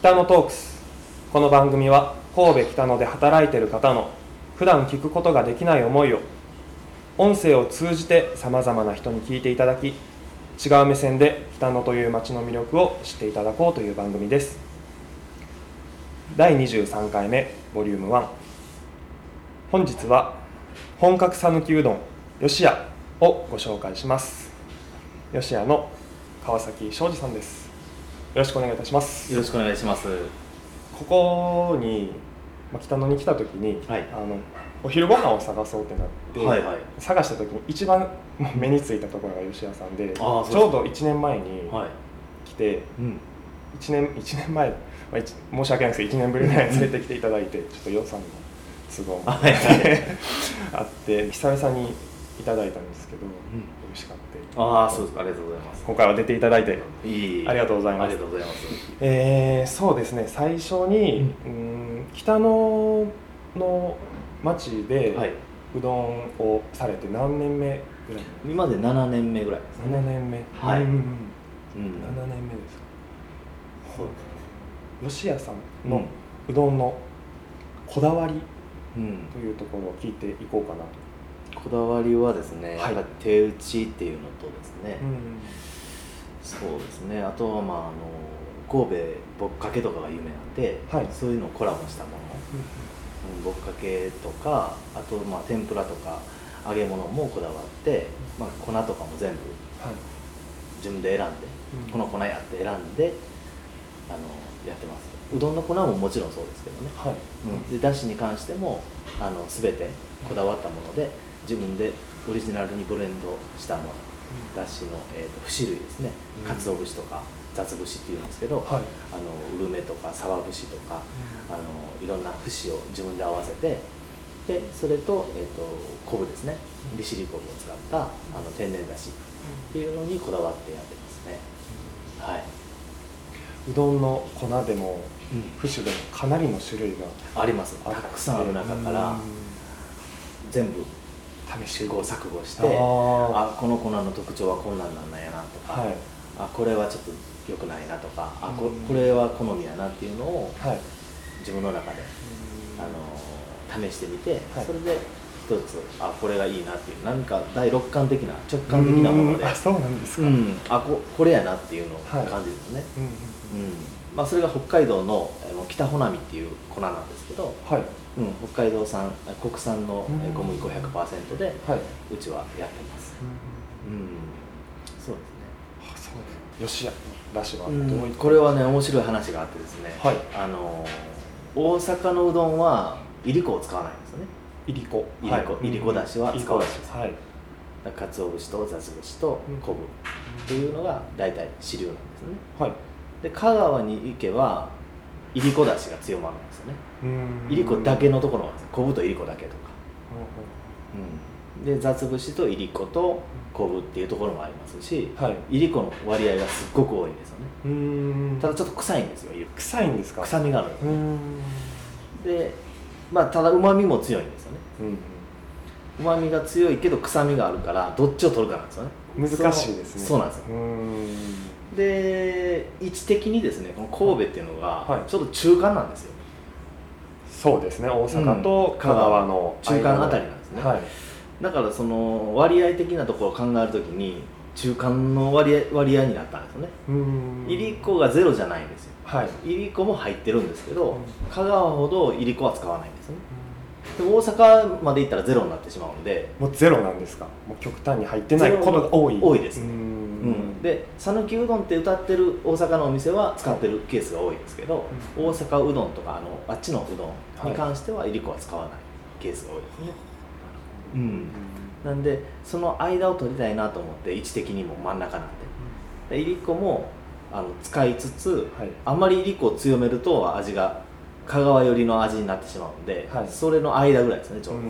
北野トークス。この番組は神戸北野で働いている方の普段聞くことができない思いを音声を通じてさまざまな人に聞いていただき違う目線で北野という街の魅力を知っていただこうという番組です。第23回目ボリューム1本日は本格讃岐うどん吉屋をご紹介します。吉屋の川崎庄司さんです。ろしくお願いいたします。よろしくお願いします。ここに、まあ、北野に来た時に、はい。あのお昼ご飯を探そうってなって、はいはい。探した時に一番目についたところが吉屋さんでちょうど1年前にはい。来て、うん。1年一年前、まあ、一申し訳ないですけど1年ぶりぐらいに連れてきていただいてちょっと予算の都合もあはいはい。あって久々にいただいたんですけど、美味しかったああ、そうですか。ありがとうございます。今回は出ていただいていい。ありがとうございますありがとうございます。えーそうですね最初に、うん、北野の町ではい。うどんをされて何年目ぐらい？今で7年目ぐらいですね。7年目はいうんうんうんうん。7年目ですか？そう吉屋さんのうどんのこだわりうん。というところを聞いていこうかなこだわりはですね、はい。手打ちっていうのとですね、うん。そうですね。あとはまああの神戸ぼっかけとかが有名なんで、はい。そういうのをコラボしたもの。うんぼっかけとかあとまあ天ぷらとか揚げ物もこだわって、まあ、粉とかも全部はい。自分で選んで、うん。この粉やって選んであのやってます。うどんの粉ももちろんそうですけどね、はい。うん、でだしに関してもあの全てこだわったもので自分でオリジナルにブレンドしたものだしの、えー、と節類ですね。うん。鰹節とか雑節っていうんですけど、はい。あのうるめとか沢節とか、あのいろんな節を自分で合わせてでそれと,、えー、と昆布ですね。利尻昆布を使ったあの天然だしっていうのにこだわってやってますね。はい。うどんの粉でもうん。節でもかなりの種類があります。たくさんある中から全部試し試行錯誤してあこの粉の特徴はこんなんなんやなとか、はい。あこれはちょっと良くないなとかあこうん。これは好みやなっていうのをはい。自分の中であの試してみて、はい。それで一つあこれがいいなっていう何か第六感的な直感的なものでうん。あそうなんですか、うん。あここれやなっていうのをはい。感じるんですね、うん。うんまあ、それが北海道の北穂波っていう粉なんですけど、はい。うん、北海道産あ国産の小麦粉100%ではい。うちはやってます、うん、そうあそうです吉屋だしはですね、どういった、こ？れはね面白い話があってですね、はい。あの大阪のうどんはいりこを使わないんですよね。いりこ。いりこ。い。りこだしは使わないですはい。かつお節と雑節と昆布っていうのが大体主流なんですね。はいで香川に行けばいりこだしが強まるんですよね。うん。いりこだけのところなんです昆布といりこだけとか、うん、で雑節といりこと昆布っていうところもありますしはい。いりこの割合がすっごく多いんですよね。うん。ただちょっと臭いんですよ臭いんですか？臭みがある。ん。ですねまあただうまみも強いんですよね。うまみが強いけど臭みがあるからどっちを取るかなんですよね。難しいですね。そうなんですよ。うんで位置的にですねこの神戸っていうのがはい。ちょっと中間なんですよ、そうですね大阪と香川の中間あたりなんですね。はい。だからその割合的なところを考えるときに中間の割合割合になったんですよね。うん。いりこがゼロじゃないんですよ。はい。いりこも入ってるんですけど、うん。香川ほどいりこは使わないんですよね。でも大阪まで行ったらゼロになってしまうので、もうゼロなんですか？もう極端に入ってないことが多い。多いですううんん、で讃岐うどんって歌ってる大阪のお店は使ってるケースが多いですけど、う大阪うどんとかあのあっちのうどはい。んに関してはいりこは使わないケースが多いです。ね、うん。うん。なんでその間を取りたいなと思って位置的にも真ん中なんで。でいりこもあの使いつつはい。あんまりいりこを強めると味が香川寄りの味になってしまうんで、はい。それの間ぐらいですねちょうう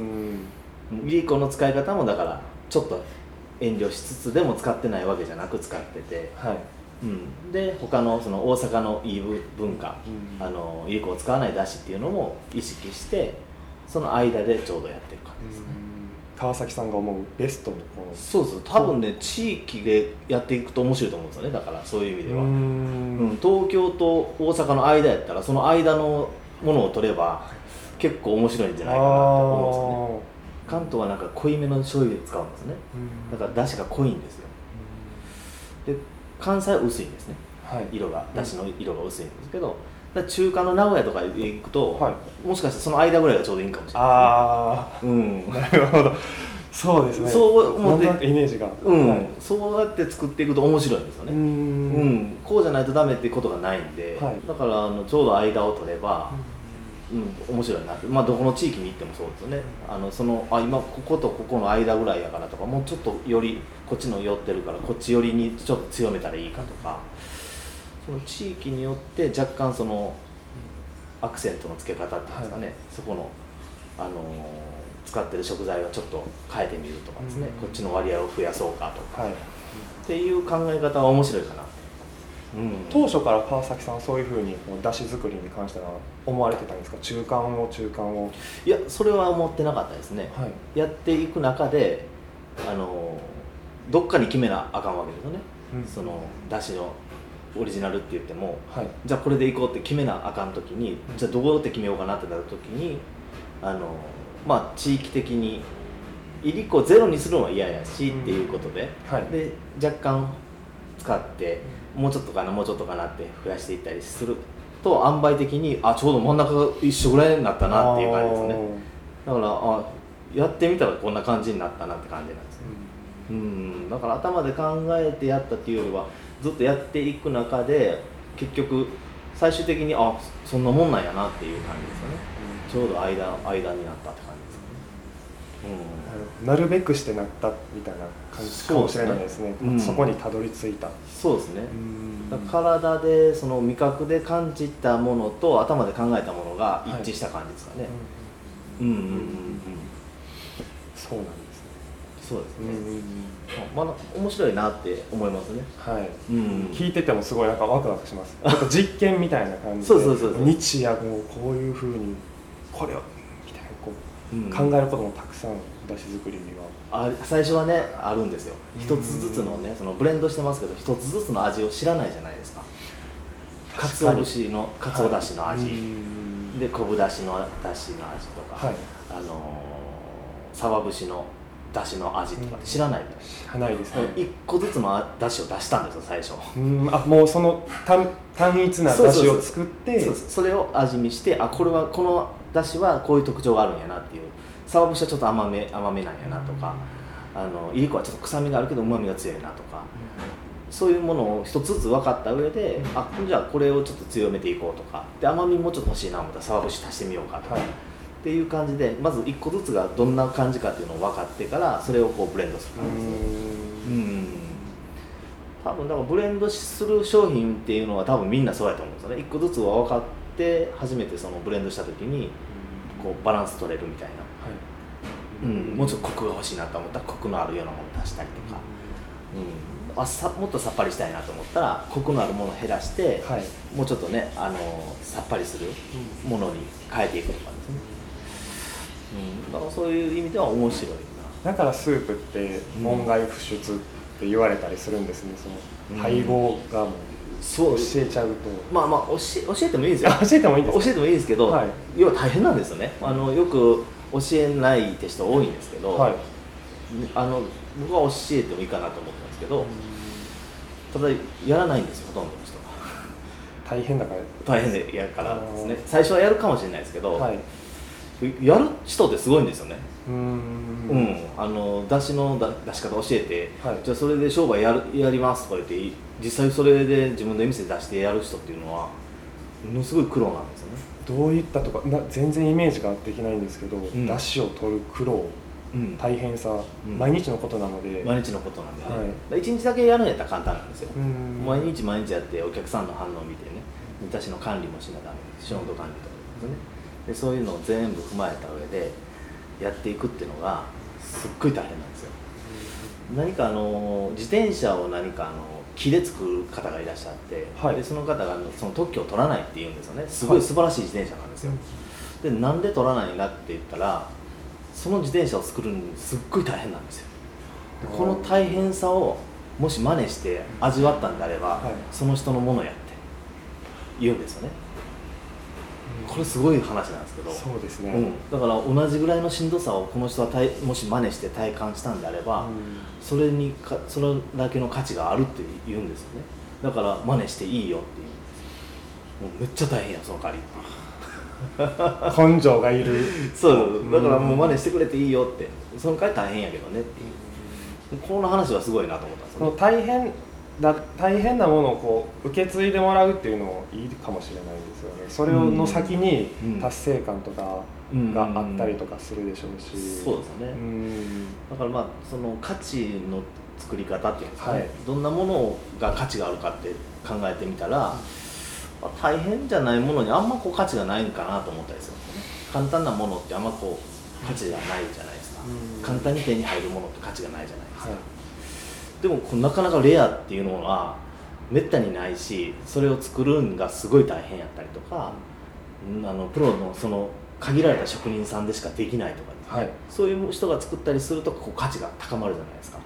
ど、ん。いりこの使い方もだからちょっと遠慮しつつでも使ってないわけじゃなく使ってて、はい。うん、で他のその大阪のいい文化、うん。あのいりこを使わないだしっていうのも意識してその間でちょうどやってる感じですね、川崎さんが思うベストのもの。そうです多分ね地域でやっていくと面白いと思うんですよね。だからそういう意味では、うん。東京と大阪の間やったらその間のものを取れば結構面白いんじゃないかなと思うんですよね関東はなんか濃いめの醤油で使うんですね。だから出汁が濃いんですよ。で関西は薄いんですね。はい。色が。出汁の色が薄いんですけど中華の名古屋とかへ行くと、はい。もしかしたらその間ぐらいがちょうどいいかもしれないあですね。うん。あなるほど。そうですね。そう思ってイメージが。うん。はい。そうやって作っていくと面白いんですよね、うん。ん。こうじゃないとダメってことがないんで、はい。だからあのちょうど間を取れば、うん、面白いなまあ、どこの地域に行ってもそうですよね。あのそのあ今こことここの間ぐらいやからとかもうちょっとよりこっちの寄ってるからこっち寄りにちょっと強めたらいいかとかその地域によって若干そのアクセントの付け方っていうんですかね、そこの、あのー使ってる食材はちょっと変えてみるとかですね、うん。こっちの割合を増やそうかとか、はい。っていう考え方は面白いかな、うん、当初から川崎さんはそういうふうにこう出汁作りに関しては思われてたんですか？中間を中間を。いやそれは思ってなかったですね、はい。やっていく中であのどっかに決めなあかんわけですよね、うん。そのだしのオリジナルって言ってもはい。じゃあこれでいこうって決めなあかん時にじゃあどこって決めようかなってなる時にあのまあ地域的にいりこゼロにするのは嫌やしっていうことで、はい。で若干使ってもうちょっとかなもうちょっとかなって増やしていったりすると塩梅的にあちょうど真ん中が一緒ぐらいになったなっていう感じですね。だからあやってみたらこんな感じになったなって感じなんですね。うん。だから頭で考えてやったっていうよりはずっとやっていく中で結局最終的にあそんなもんなんやなっていう感じですよね。ちょうど間間になったって感じうん。なるべくしてなったみたいな感じかもしれないですね。そうですね。うん。そこにたどり着いた。そうですね。体でその味覚で感じたものと頭で考えたものが一致した感じですかね、うん、うんうんうんうん。そうなんですね。そうですね、うんまだ面白いなって思いますね。はい。うん聞いててもすごいなんかワクワクします。実験みたいな感じで。そうそうそうそう。日夜もうこういうふうにこれを考えることもたくさんだし作りには。あ最初はねあるんですよ。うん一つずつのねそのブレンドしてますけど一つずつの味を知らないじゃないですか。かつお節のかつおだしの味、うんで昆布だしのだしの味とか、はい。あのーサバ節のだしの味とかって知らない知らないですね。一個ずつのだしを出したんですよ最初うん。あもうその単単一なだしを作ってそれを味見してあこれはこのだしはこういう特徴があるんやなっていう。サバ節はちょっと甘め甘めなんやなとか、あのいりこはちょっと臭みがあるけどうまみが強いなとか。そういうものを一つずつ分かった上であじゃあこれをちょっと強めていこうとか。で甘みもちょっと欲しいな思ったらサバ節足してみようかとか、はい。っていう感じでまず一個ずつがどんな感じかっていうのを分かってからそれをこうブレンドするう感じ。ですうん。多分だからブレンドする商品っていうのは多分みんなそうやと思うんですよね。一個ずつは分かって初めてそのブレンドした時にこうバランス取れるみたいな、はい。うん、もうちょっとコクが欲しいなと思ったらコクのあるようなもの足したりとか、うん、あさもっとさっぱりしたいなと思ったらコクのあるものを減らして、はい。もうちょっとねあのさっぱりするものに変えていくとかですね、うん、だからそういう意味では面白いな。だからスープって門外不出って言われたりするんですね。そうん。の配合がもうそう。教えちゃうと。まあまあ教え教えてもいいですよ。あ教えてもいいんです。か教えてもいいですけど、はい。要は大変なんですよね。あのよく教えないって人多いんですけど、はい。あの僕は教えてもいいかなと思ってますけど、ただやらないんですよほとんどの人が。大変だから。大変でやるからですね。最初はやるかもしれないですけど、はいやる人ってすごいんですよね。うん、ん。あの出しのだ出し方教えて、はい。じゃあそれで商売やるやりますとか言って実際それで自分で店出してやる人っていうのはものすごい苦労なんですよね。どういったとかな全然イメージができないんですけど、ん。出汁を取る苦労うん。大変さ、うん。毎日のことなので、毎日のことなんでね、はい。1日だけやるんやったら簡単なんですよ、うん。毎日毎日やってお客さんの反応を見てね。私の管理もしなダメです。し温度管理とかですねでそういうのを全部踏まえた上でやっていくっていうのがすっごい大変なんですよ。何かあの自転車を何かあの木で作る方がいらっしゃって、はい。でその方がその特許を取らないって言うんですよね。すごい素晴らしい自転車なんですよ、でなんで取らないんだって言ったらその自転車を作るのにすっごい大変なんですよ。でこの大変さをもし真似して味わったんであれば、はい。その人のものやって言うんですよねこれすごい話なんですけど。そうですね、うん、だから同じぐらいのしんどさをこの人は体もし真似して体感したんであれば、うん。それにかそれだけの価値があるって言うんですよね。だから真似していいよって言うんですもうめっちゃ大変やその代わり根性がいる。そうだからもう真似してくれていいよって。その代わり大変やけどねっていう。この話はすごいなと思ったんですよね。大変だ大変なものをこう受け継いでもらうっていうのもいいかもしれないですよね。それをの先にうん。達成感とかがあったりとかするでしょうし、そうですよね、うん。だからまあその価値の作り方っていうんですかね、はい。どんなものが価値があるかって考えてみたら、まあ大変じゃないものにあんまこう価値がないんかなと思ったりするんですよね。簡単なものってあんまこう価値がないじゃないですか、うん。簡単に手に入るものって価値がないじゃないですか、はいでもなかなかレアっていうのはめったにないしそれを作るんがすごい大変やったりとか、うんあのプロのその限られた職人さんでしかできないとかですね、はい。そういう人が作ったりするとこう価値が高まるじゃないですか、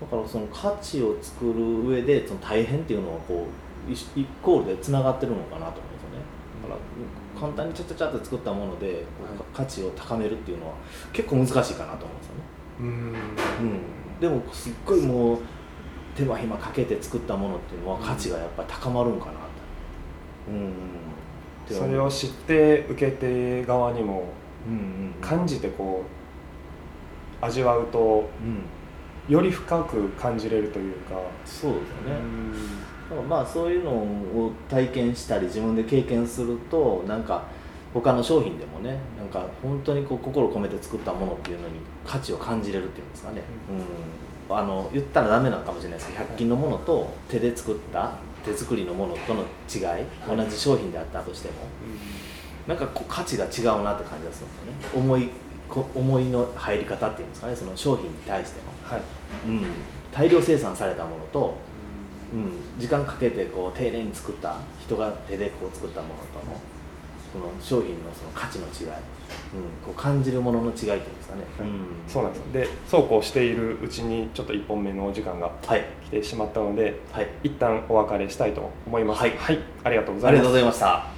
だからその価値を作る上でその大変っていうのはこう一イコールでつながってるのかなと思うんですよね。だから簡単にちゃちゃちゃって作ったもので価値を高めるっていうのは結構難しいかなと思うんですよね。うん。うん、でもすっごいもう手間暇かけて作ったものっていうのは価値がやっぱり高まるんかなと、うんそれを知って受け手側にもうんうんうん。感じてこう味わうとうん。より深く感じれるというか、そうですよね、だからまあそういうのを体験したり自分で経験するとなんか他の商品でもねなんか本当にこう心込めて作ったものっていうのに価値を感じれるっていうんですかね、うん、あの言ったらダメなのかもしれないですけど100均のものと手で作った手作りのものとの違い同じ商品であったとしてもなんかこう価値が違うなって感じがするんですよね。思いこ思いの入り方っていうんですかねその商品に対しての、はい。うん、大量生産されたものとうん、時間かけてこう丁寧に作った人が手でこう作ったものとのその商品のその価値の違い、うん、こう感じるものの違いっていうんですかね、うん、そうなんですよ。でそうこうしているうちにちょっと1本目のお時間がはい。来てしまったのではい。一旦お別れしたいと思います。はい。ありがとうござありがとうございました